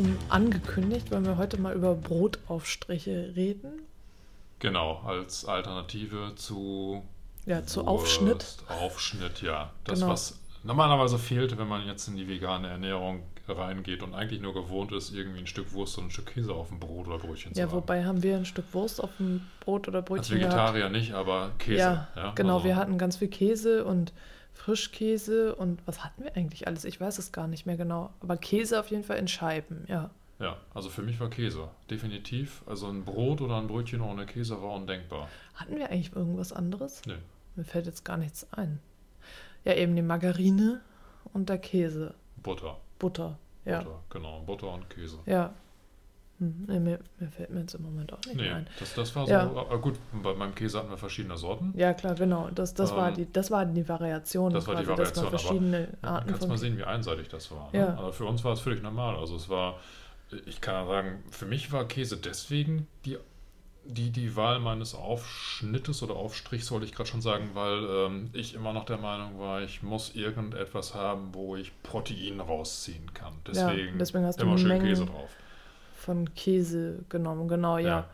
Schon angekündigt, wollen wir heute mal über Brotaufstriche reden. Genau, als Alternative zu Ja, zu Aufschnitt. Wurst, Aufschnitt, ja. Das, Genau. was normalerweise fehlt, wenn man jetzt in die vegane Ernährung reingeht und eigentlich nur gewohnt ist, irgendwie ein Stück Wurst und ein Stück Käse auf dem Brot oder Brötchen zu Ja, haben. wobei haben wir ein Stück Wurst auf dem Brot oder Als Brötchen gehabt. Vegetarier nicht, aber Käse. Ja, Ja, genau. also- Wir hatten ganz viel Käse und Frischkäse und was hatten wir eigentlich alles? Ich weiß es gar nicht mehr genau. Aber Käse auf jeden Fall in Scheiben, ja. Ja, also für mich war Käse, definitiv. Also ein Brot oder ein Brötchen ohne Käse war undenkbar. Hatten wir eigentlich irgendwas anderes? Nee. Mir fällt jetzt gar nichts ein. Ja, eben die Margarine und der Käse. Butter. Butter, ja. Butter, genau. Butter und Käse. Ja. Hm, nee, mir, mir fällt mir jetzt im Moment auch nicht Nee, ein. das, das war so. Ja. Aber gut, bei meinem Käse hatten wir verschiedene Sorten. Ja, klar, genau. Das, das, war, Ähm, die, das war die Variation. das war die. Variation, Das aber waren verschiedene Man Arten kann von mal sehen, wie einseitig das war. Ne? Ja. Aber für uns war es völlig normal. Also es war, ich kann ja sagen, für mich war Käse deswegen die, die, die Wahl meines Aufschnittes oder Aufstrichs, sollte ich gerade schon sagen, weil ähm, ich immer noch der Meinung war, ich muss irgendetwas haben, wo ich Protein rausziehen kann. Deswegen, deswegen hast du immer schön Mengen- Käse drauf. Von Käse genommen, genau, ja. Ja.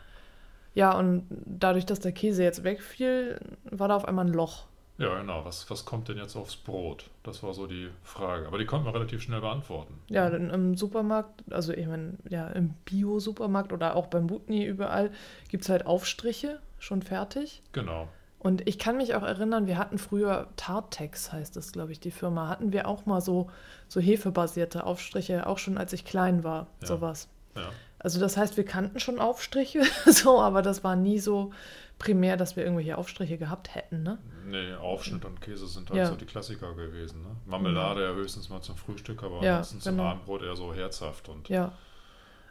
ja. und dadurch, dass der Käse jetzt wegfiel, war da auf einmal ein Loch. Ja, genau. Was, was kommt denn jetzt aufs Brot? Das war so die Frage. Aber die konnten wir relativ schnell beantworten. Ja, denn im Supermarkt, also ich meine, ja, im Bio-Supermarkt oder auch beim Butni überall gibt es halt Aufstriche, schon fertig. Genau. Und ich kann mich auch erinnern, wir hatten früher Tartex, heißt das, glaube ich, die Firma, hatten wir auch mal so, so hefebasierte Aufstriche, auch schon als ich klein war, Ja. sowas. Ja. Also das heißt, wir kannten schon Aufstriche, so, aber das war nie so primär, dass wir irgendwelche Aufstriche gehabt hätten, ne? Nee, Aufschnitt und Käse sind halt Ja. so die Klassiker gewesen. Ne? Marmelade ja höchstens mal zum Frühstück, aber Ja, zum genau. Abendbrot eher so herzhaft. Und, Ja.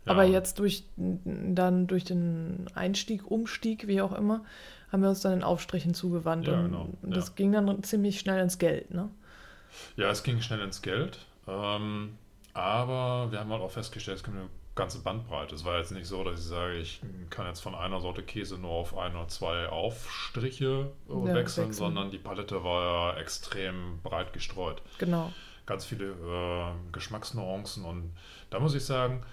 Ja. Aber jetzt durch dann durch den Einstieg, Umstieg, wie auch immer, haben wir uns dann den Aufstrichen zugewandt. Ja, und genau, das ja. ging dann ziemlich schnell ins Geld, ne? Ja, es ging schnell ins Geld. Ähm, aber wir haben halt auch festgestellt, es gibt eine ganze Bandbreite. Es war jetzt nicht so, dass ich sage, ich kann jetzt von einer Sorte Käse nur auf ein oder zwei Aufstriche äh, Ja, wechseln, wechseln. sondern die Palette war ja extrem breit gestreut. Genau. ganz viele äh, Geschmacksnuancen und da muss ich sagen,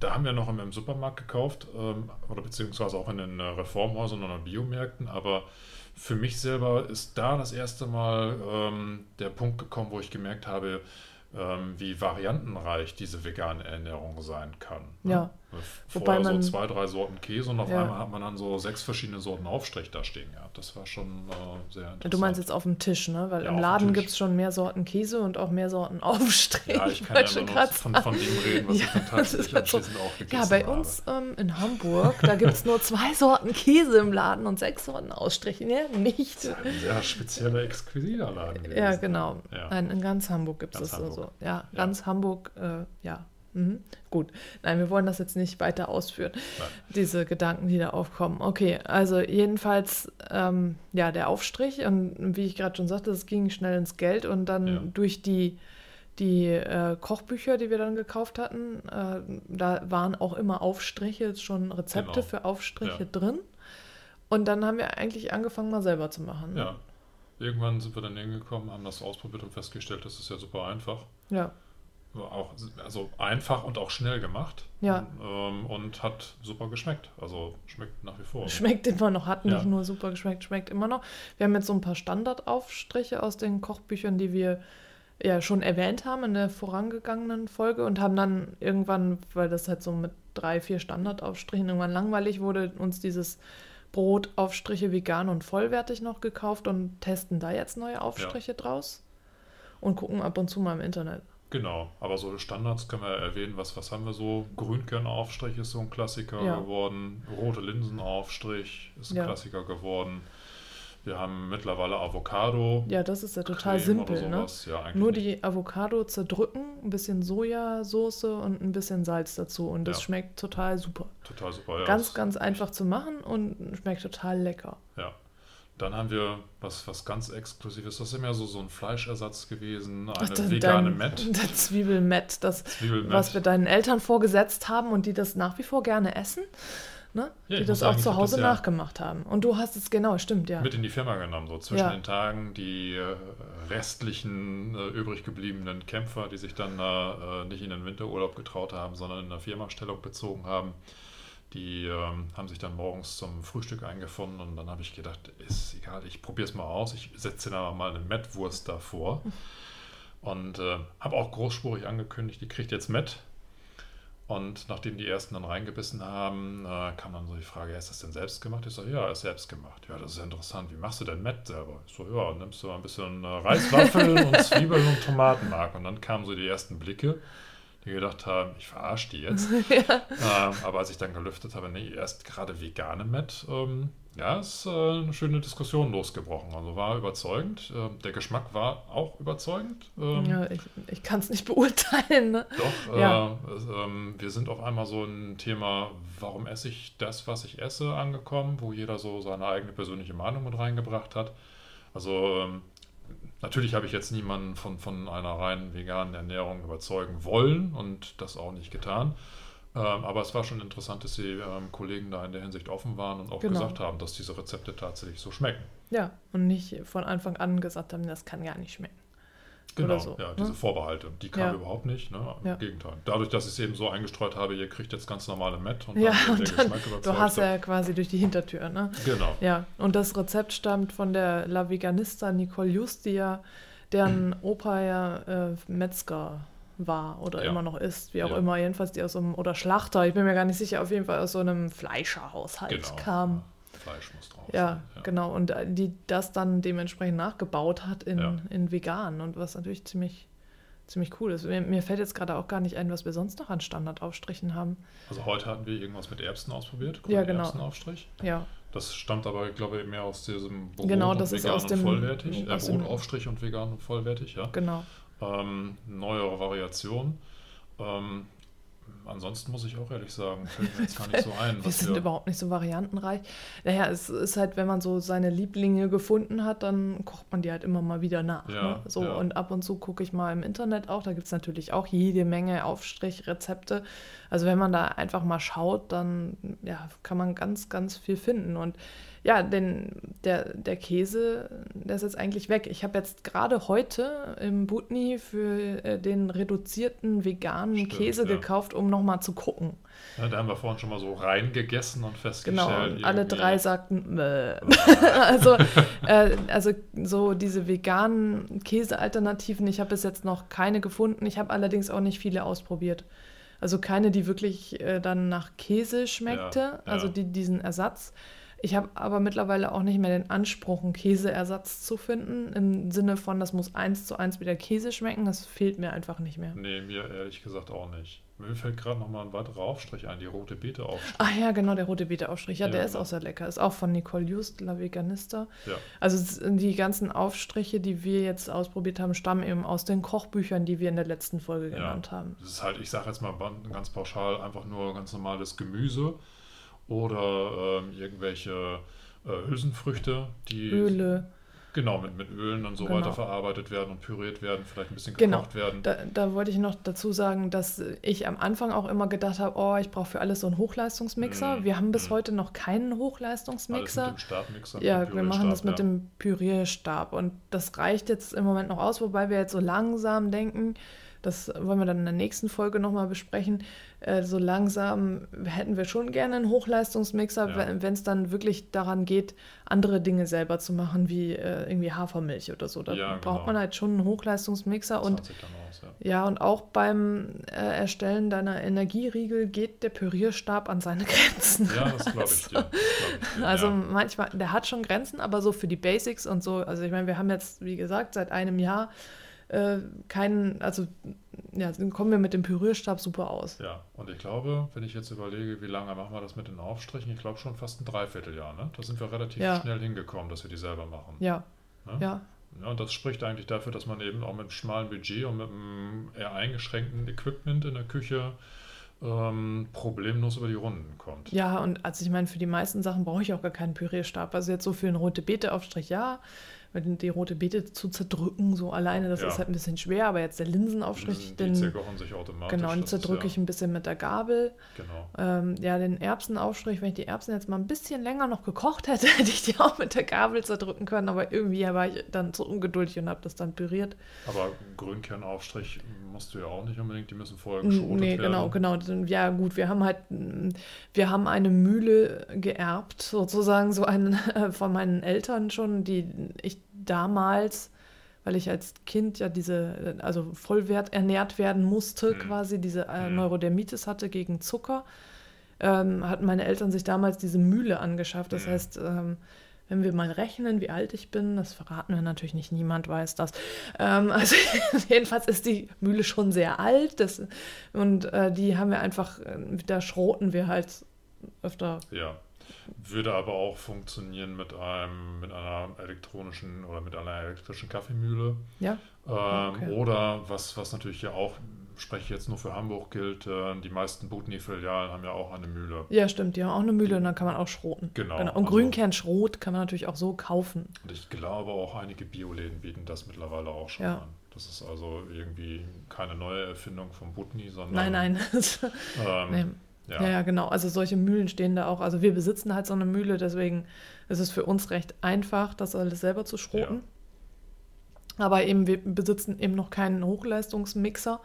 da haben wir noch im, Supermarkt gekauft ähm, oder beziehungsweise auch in den äh, Reformhäusern oder Biomärkten, aber für mich selber ist da das erste Mal ähm, der Punkt gekommen, wo ich gemerkt habe, ähm, wie variantenreich diese vegane Ernährung sein kann. ne? Ja. Vorher Wobei man- so zwei, drei Sorten Käse und auf Ja. einmal hat man dann so sechs verschiedene Sorten Aufstrich da stehen gehabt. Das war schon äh, sehr interessant. Du meinst jetzt auf dem Tisch, ne? Weil Ja, im Laden gibt es schon mehr Sorten Käse und auch mehr Sorten Aufstrich. Ja, ich kann ja schon nur von, von dem reden, was Ja, ich tatsächlich ist halt so- anschließend auch gegessen Ja, bei habe. uns ähm, in Hamburg, da gibt es nur zwei Sorten Käse im Laden und sechs Sorten Ausstriche. Ja, nicht. Ein sehr spezieller, exquisiter Laden gewesen. Ja, genau. Ja. Nein, in ganz Hamburg gibt es das so. Hamburg. Ja, Ja. ganz Hamburg, äh, ja. Mhm. Gut. Nein, wir wollen das jetzt nicht weiter ausführen, Nein. diese Gedanken, die da aufkommen. Okay, also jedenfalls, ähm, ja, der Aufstrich und wie ich gerade schon sagte, es ging schnell ins Geld und dann Ja. durch die, die äh, Kochbücher, die wir dann gekauft hatten, äh, da waren auch immer Aufstriche, schon Rezepte Genau. für Aufstriche Ja. drin. Und dann haben wir eigentlich angefangen, mal selber zu machen. Ja. Irgendwann sind wir dann hingekommen, haben das ausprobiert und festgestellt, das ist ja super einfach. Ja. Auch, also einfach und auch schnell gemacht. Ja. Ähm, und hat super geschmeckt. Also schmeckt nach wie vor. Schmeckt immer noch, hat nicht Ja. nur super geschmeckt, schmeckt immer noch. Wir haben jetzt so ein paar Standardaufstriche aus den Kochbüchern, die wir ja schon erwähnt haben in der vorangegangenen Folge und haben dann irgendwann, weil das halt so mit drei, vier Standardaufstrichen irgendwann langweilig wurde, uns dieses Brotaufstriche vegan und vollwertig noch gekauft und testen da jetzt neue Aufstriche draus und gucken ab und zu mal im Internet. Genau, aber so Standards können wir erwähnen, was, was haben wir so? Grünkernaufstrich ist so ein Klassiker Ja. geworden, rote Linsenaufstrich ist ein Ja. Klassiker geworden. Wir haben mittlerweile Avocado. Ja, das ist ja total Creme simpel, ne? Ja, Nur nicht. die Avocado zerdrücken, ein bisschen Sojasauce und ein bisschen Salz dazu und das Ja. schmeckt total super. Total super. Ja, ganz, ganz einfach zu machen und schmeckt total lecker. Ja. Dann haben wir was, was ganz Exklusives. Das ist immer so, so ein Fleischersatz gewesen. Eine Ach, vegane dein- Met. Der Zwiebelmett, das, Zwiebelmett. was wir deinen Eltern vorgesetzt haben und die das nach wie vor gerne essen, ne? Ja, die das auch sagen, zu Hause das ja nachgemacht haben. Und du hast es, genau, stimmt, ja. mit in die Firma genommen, so zwischen Ja. den Tagen die äh, restlichen äh, übrig gebliebenen Kämpfer, die sich dann äh, äh, nicht in den Winterurlaub getraut haben, sondern in der Firmastellung bezogen haben, die ähm, haben sich dann morgens zum Frühstück eingefunden und dann habe ich gedacht, ist egal, ich probiere es mal aus, ich setze da mal eine Mettwurst davor und äh, habe auch großspurig angekündigt, die kriegt jetzt Mett. Und nachdem die ersten dann reingebissen haben, äh, kam dann so die Frage, ja, ist das denn selbst gemacht? Ich so, ja, ist selbst gemacht. Ja, das ist ja interessant. Wie machst du denn Mett selber? Ich so, ja, nimmst du mal ein bisschen äh, Reiswaffeln und Zwiebeln und Tomatenmark. Und dann kamen so die ersten Blicke, die gedacht haben, ich verarsche die jetzt. ähm, aber als ich dann gelüftet habe, nee, erst gerade vegane Met, ähm, ja, ist äh, eine schöne Diskussion losgebrochen. Also war überzeugend. Ähm, der Geschmack war auch überzeugend. Ähm, ja ich ich kann es nicht beurteilen. Ne? doch, Ja. äh, es, ähm, wir sind auf einmal so ein Thema, warum esse ich das, was ich esse, angekommen, wo jeder so seine eigene persönliche Meinung mit reingebracht hat. Also ähm, natürlich habe ich jetzt niemanden von, von einer rein veganen Ernährung überzeugen wollen und das auch nicht getan. Ähm, aber es war schon interessant, dass die ähm, Kollegen da in der Hinsicht offen waren und auch Genau. gesagt haben, dass diese Rezepte tatsächlich so schmecken. Ja, und nicht von Anfang an gesagt haben, das kann gar nicht schmecken. Genau, so, ja, ne? diese Vorbehalte, die kamen Ja. überhaupt nicht. Ne? Im Ja. Gegenteil. Dadurch, dass ich es eben so eingestreut habe, ihr kriegt jetzt ganz normale Met und Ja, dann und der dann, du hast ja quasi durch die Hintertür, ne? Genau. Ja, und das Rezept stammt von der La Veganista Nicole Just, die ja, deren Opa ja äh, Metzger war oder Ja. immer noch ist, wie auch Ja. immer, jedenfalls die aus so einem, oder Schlachter, ich bin mir gar nicht sicher, auf jeden Fall aus so einem Fleischerhaushalt Genau. kam. Ja, Fleisch muss drauf Ja, sein. genau. Und äh, die das dann dementsprechend nachgebaut hat in, Ja. in vegan und was natürlich ziemlich, ziemlich cool ist. Mir, mir fällt jetzt gerade auch gar nicht ein, was wir sonst noch an Standardaufstrichen haben. Also heute hatten wir irgendwas mit Erbsen ausprobiert, Ja, grünen genau. Erbsenaufstrich. Ja, Das stammt aber, glaube ich, mehr aus diesem Brot Genau, und das ist vegan aus und dem- vollwertig. Äh, aus dem- Brotaufstrich und vegan und vollwertig, ja. genau. Ähm, neuere Variation. Ähm, ansonsten muss ich auch ehrlich sagen, fällt mir jetzt gar nicht so ein. Wir sind überhaupt nicht so variantenreich. Naja, es ist halt, wenn man so seine Lieblinge gefunden hat, dann kocht man die halt immer mal wieder nach. Ja, ne? So, ja. und ab und zu gucke ich mal im Internet auch. Da gibt es natürlich auch jede Menge Aufstrichrezepte. Also wenn man da einfach mal schaut, dann ja, kann man ganz, ganz viel finden. Und ja, denn der, der Käse, der ist jetzt eigentlich weg. Ich habe jetzt gerade heute im Butni für äh, den reduzierten veganen Stimmt, Käse ja. gekauft, um nochmal zu gucken. Ja, da haben wir vorhin schon mal so reingegessen und festgestellt. Genau, und alle drei sagten, Bäh. also, äh, also so diese veganen Käsealternativen, ich habe bis jetzt noch keine gefunden. Ich habe allerdings auch nicht viele ausprobiert. Also keine, die wirklich äh, dann nach Käse schmeckte, Ja, ja. also die, diesen Ersatz. Ich habe aber mittlerweile auch nicht mehr den Anspruch, einen Käseersatz zu finden, im Sinne von, das muss eins zu eins wieder Käse schmecken. Das fehlt mir einfach nicht mehr. Nee, mir ehrlich gesagt auch nicht. Mir fällt gerade noch mal ein weiterer Aufstrich ein, die rote Beete Aufstrich. Ach ja, genau, der rote Beete-Aufstrich. Ja, Ja, der ist genau. auch sehr lecker. Ist auch von Nicole Just, La Veganista. Ja. Also die ganzen Aufstriche, die wir jetzt ausprobiert haben, stammen eben aus den Kochbüchern, die wir in der letzten Folge Ja. genannt haben. Das ist halt, ich sage jetzt mal ganz pauschal, einfach nur ganz normales Gemüse oder ähm, irgendwelche äh, Hülsenfrüchte, die Öle. Genau mit, mit Ölen und so Genau. weiter verarbeitet werden und püriert werden, vielleicht ein bisschen Genau. gekocht werden. Da, da wollte ich noch dazu sagen, dass ich am Anfang auch immer gedacht habe, oh, ich brauche für alles so einen Hochleistungsmixer. Mhm. Wir haben bis Mhm. heute noch keinen Alles mit Hochleistungsmixer. dem Stabmixer. Ja, wir machen das mit Pürierstab, dem Pürierstab und das reicht jetzt im Moment noch aus, wobei wir jetzt so langsam denken, das wollen wir dann in der nächsten Folge nochmal besprechen, äh, so langsam hätten wir schon gerne einen Hochleistungsmixer, Ja. wenn es dann wirklich daran geht, andere Dinge selber zu machen, wie äh, irgendwie Hafermilch oder so. Da Ja, braucht genau. man halt schon einen Hochleistungsmixer Das und aus, ja. ja, und auch beim äh, Erstellen deiner Energieriegel geht der Pürierstab an seine Grenzen. Ja, das glaube ich glaub ich dir, Also manchmal, der hat schon Grenzen, aber so für die Basics und so, also ich meine, wir haben jetzt, wie gesagt, seit einem Jahr äh, keinen, also ja, dann kommen wir mit dem Pürierstab super aus. Ja, und ich glaube, wenn ich jetzt überlege, wie lange machen wir das mit den Aufstrichen, ich glaube schon fast ein Dreivierteljahr. Ne? Da sind wir relativ Ja. schnell hingekommen, dass wir die selber machen. Ja, Ne? ja, Ja, und das spricht eigentlich dafür, dass man eben auch mit einem schmalen Budget und mit einem eher eingeschränkten Equipment in der Küche ähm, problemlos über die Runden kommt. ja, und also ich meine, für die meisten Sachen brauche ich auch gar keinen Pürierstab. Also jetzt so für einen rote Beete-Aufstrich, ja. Die rote Beete zu zerdrücken, so alleine, das Ja. ist halt ein bisschen schwer, aber jetzt der Linsenaufstrich, die den, sich automatisch. genau, den zerdrücke ja, ich ein bisschen mit der Gabel. Genau. Ähm, ja, den Erbsenaufstrich, wenn ich die Erbsen jetzt mal ein bisschen länger noch gekocht hätte, hätte ich die auch mit der Gabel zerdrücken können, aber irgendwie war ich dann zu ungeduldig und habe das dann püriert. Aber Grünkernaufstrich musst du ja auch nicht unbedingt, die müssen vorher N- geschrotet Nee, werden. genau, genau. Ja, gut, wir haben halt, mm, wir haben eine Mühle geerbt, sozusagen, so einen äh, von meinen Eltern schon, die ich damals, weil ich als Kind ja diese, also Vollwert ernährt werden musste, Mhm. quasi diese äh, Mhm. Neurodermitis hatte gegen Zucker, ähm, hatten meine Eltern sich damals diese Mühle angeschafft. Das Mhm. heißt, ähm, wenn wir mal rechnen, wie alt ich bin, das verraten wir natürlich nicht, niemand weiß das. Ähm, also jedenfalls ist die Mühle schon sehr alt das, und äh, die haben wir einfach, äh, da schroten wir halt öfter. Ja. Würde aber auch funktionieren mit einem, mit einer elektronischen oder mit einer elektrischen Kaffeemühle. Ja, Ähm, Okay. Oder was, was natürlich ja auch, spreche ich jetzt nur für Hamburg gilt, äh, die meisten Butni-Filialen haben ja auch eine Mühle. ja, stimmt, die haben auch eine Mühle und dann kann man auch schroten. Genau, Und also- Grünkernschrot kann man natürlich auch so kaufen. Und ich glaube auch einige Bioläden bieten das mittlerweile auch schon Ja. an. Das ist also irgendwie keine neue Erfindung von Butni, sondern Nein, nein. Ähm, nee. Ja. Ja. ja, genau. Also solche Mühlen stehen da auch. Also wir besitzen halt so eine Mühle, deswegen ist es für uns recht einfach, das alles selber zu schroten. Aber eben, wir besitzen eben noch keinen Hochleistungsmixer.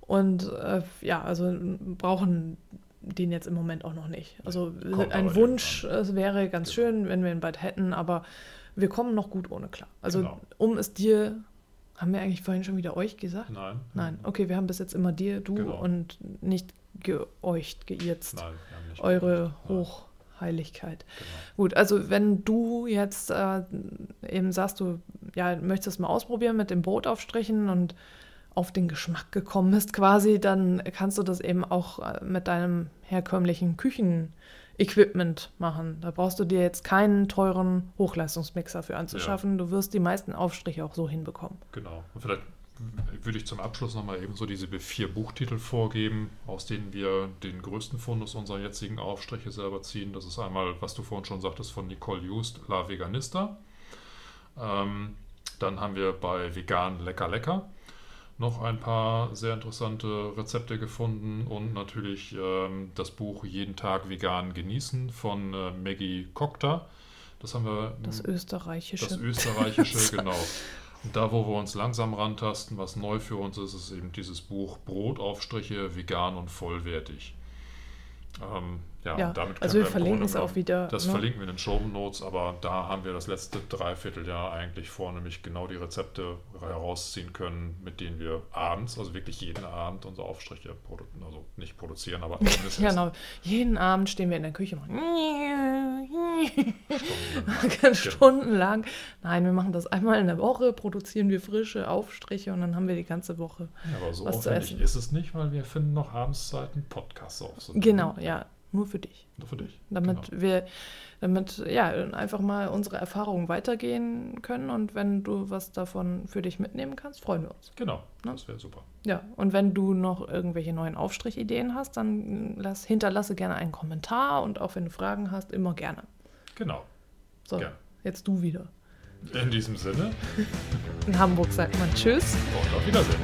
Und äh, ja, also brauchen den jetzt im Moment auch noch nicht. Also Kommt ein Wunsch, es wäre ganz Genau. schön, wenn wir ihn bald hätten, aber wir kommen noch gut ohne klar. Also Genau. um es dir, haben wir eigentlich vorhin schon wieder euch gesagt? Nein. Nein, okay, wir haben bis jetzt immer dir, du Genau. und nicht geeucht, geirzt. Nein, Eure Hochheiligkeit. Genau. Gut, also wenn du jetzt äh, eben sagst, du ja, möchtest mal ausprobieren mit dem Brotaufstrichen und auf den Geschmack gekommen bist quasi, dann kannst du das eben auch äh, mit deinem herkömmlichen Küchenequipment machen. Da brauchst du dir jetzt keinen teuren Hochleistungsmixer für anzuschaffen. Du wirst die meisten Aufstriche auch so hinbekommen. Genau. Und vielleicht würde ich zum Abschluss nochmal eben so diese vier Buchtitel vorgeben, aus denen wir den größten Fundus unserer jetzigen Aufstriche selber ziehen. Das ist einmal, was du vorhin schon sagtest, von Nicole Just, La Veganista. Ähm, dann haben wir bei Vegan Lecker Lecker noch ein paar sehr interessante Rezepte gefunden und natürlich ähm, das Buch Jeden Tag vegan genießen von äh, Maggie Kokta. Das haben wir Das österreichische. das österreichische, genau. Und da, wo wir uns langsam rantasten, was neu für uns ist, ist eben dieses Buch Brotaufstriche vegan und vollwertig. Ähm, ja, ja, und damit also wir verlinken es auch wieder. Das ne? verlinken wir in den Show Notes, aber da haben wir das letzte Dreivierteljahr eigentlich vor, nämlich genau die Rezepte herausziehen können, mit denen wir abends, also wirklich jeden Abend unsere Aufstriche produzieren, also nicht produzieren, aber genau. Jeden Abend stehen wir in der Küche und machen Stunden. stundenlang. Nein, wir machen das einmal in der Woche, produzieren wir frische Aufstriche und dann haben wir die ganze Woche. Ja, aber so Was zu aufwendig essen. ist es nicht, weil wir finden noch abends Zeit, einen Podcast aufzunehmen. Genau, ja, nur für dich. Nur für dich. Damit genau. wir, damit ja einfach mal unsere Erfahrungen weitergehen können und wenn du was davon für dich mitnehmen kannst, freuen wir uns. Genau, Ne? das wäre super. Ja, und wenn du noch irgendwelche neuen Aufstrichideen hast, dann lass, hinterlasse gerne einen Kommentar und auch wenn du Fragen hast, immer gerne. Genau. So, Gerne. jetzt du wieder. In diesem Sinne In Hamburg sagt man Tschüss. und auf Wiedersehen.